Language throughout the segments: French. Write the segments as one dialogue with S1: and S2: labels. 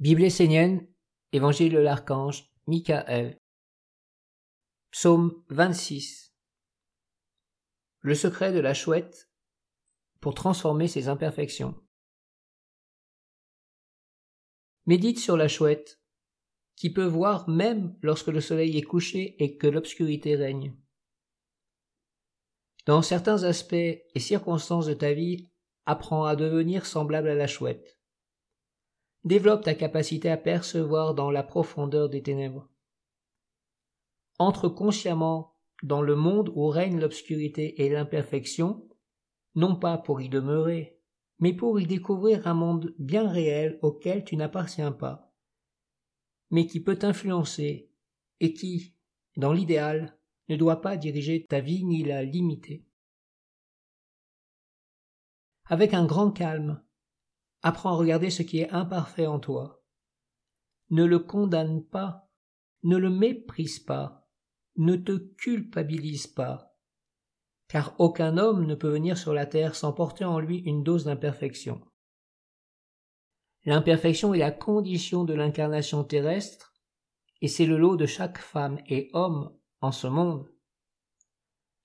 S1: Bible essénienne, Évangile de l'archange, Michael. Psaume 26. Le secret de la chouette pour transformer ses imperfections. Médite sur la chouette, qui peut voir même lorsque le soleil est couché et que l'obscurité règne. Dans certains aspects et circonstances de ta vie, apprends à devenir semblable à la chouette. Développe ta capacité à percevoir dans la profondeur des ténèbres. Entre consciemment dans le monde où règne l'obscurité et l'imperfection, non pas pour y demeurer, mais pour y découvrir un monde bien réel auquel tu n'appartiens pas, mais qui peut t'influencer et qui, dans l'idéal, ne doit pas diriger ta vie ni la limiter. Avec un grand calme, Apprends à regarder ce qui est imparfait en toi. Ne le condamne pas, ne le méprise pas, ne te culpabilise pas, car aucun homme ne peut venir sur la terre sans porter en lui une dose d'imperfection. L'imperfection est la condition de l'incarnation terrestre, et c'est le lot de chaque femme et homme en ce monde.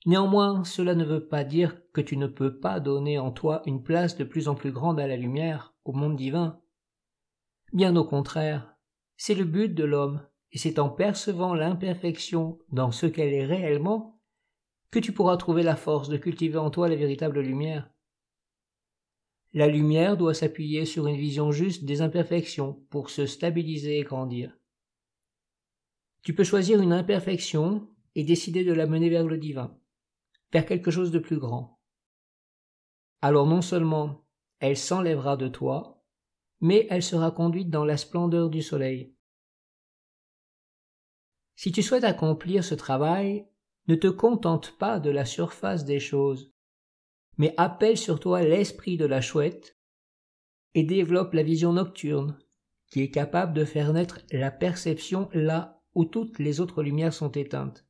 S1: Néanmoins, cela ne veut pas dire que tu ne peux pas donner en toi une place de plus en plus grande à la lumière, au monde divin. Bien au contraire, c'est le but de l'homme, et c'est en percevant l'imperfection dans ce qu'elle est réellement que tu pourras trouver la force de cultiver en toi la véritable lumière. La lumière doit s'appuyer sur une vision juste des imperfections pour se stabiliser et grandir. Tu peux choisir une imperfection et décider de la mener vers le divin vers quelque chose de plus grand. Alors non seulement elle s'enlèvera de toi, mais elle sera conduite dans la splendeur du soleil. Si tu souhaites accomplir ce travail, ne te contente pas de la surface des choses, mais appelle sur toi l'esprit de la chouette et développe la vision nocturne, qui est capable de faire naître la perception là où toutes les autres lumières sont éteintes.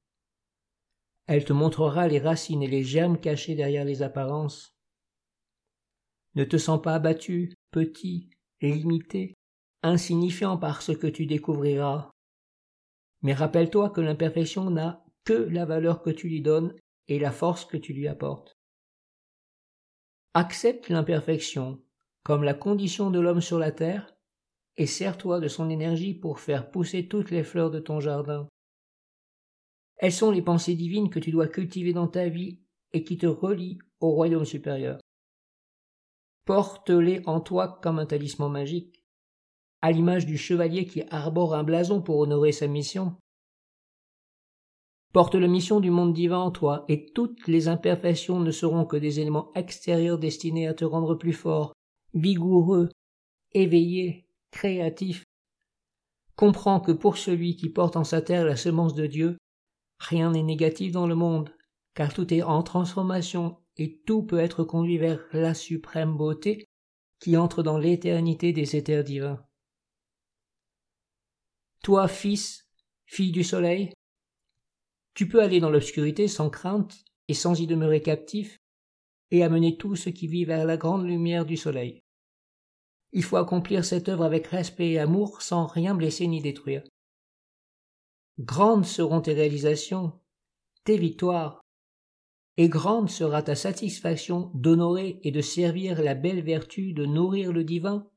S1: Elle te montrera les racines et les germes cachés derrière les apparences. Ne te sens pas abattu, petit, limité, insignifiant par ce que tu découvriras. Mais rappelle-toi que l'imperfection n'a que la valeur que tu lui donnes et la force que tu lui apportes. Accepte l'imperfection comme la condition de l'homme sur la terre et sers-toi de son énergie pour faire pousser toutes les fleurs de ton jardin. Elles sont les pensées divines que tu dois cultiver dans ta vie et qui te relient au royaume supérieur. Porte-les en toi comme un talisman magique, à l'image du chevalier qui arbore un blason pour honorer sa mission. Porte la mission du monde divin en toi, et toutes les imperfections ne seront que des éléments extérieurs destinés à te rendre plus fort, vigoureux, éveillé, créatif. Comprends que pour celui qui porte en sa terre la semence de Dieu, Rien n'est négatif dans le monde, car tout est en transformation et tout peut être conduit vers la suprême beauté qui entre dans l'éternité des éthers divins. Toi, fils, fille du soleil, tu peux aller dans l'obscurité sans crainte et sans y demeurer captif, et amener tout ce qui vit vers la grande lumière du soleil. Il faut accomplir cette œuvre avec respect et amour sans rien blesser ni détruire. Grandes seront tes réalisations, tes victoires, et grande sera ta satisfaction d'honorer et de servir la belle vertu de nourrir le divin,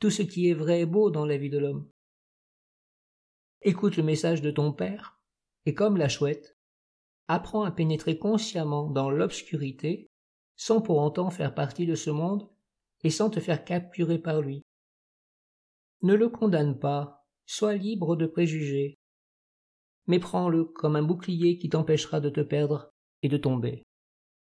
S1: tout ce qui est vrai et beau dans la vie de l'homme. Écoute le message de ton Père, et comme la chouette, apprends à pénétrer consciemment dans l'obscurité, sans pour autant faire partie de ce monde, et sans te faire capturer par lui. Ne le condamne pas, sois libre de préjugés, mais prends-le comme un bouclier qui t'empêchera de te perdre et de tomber.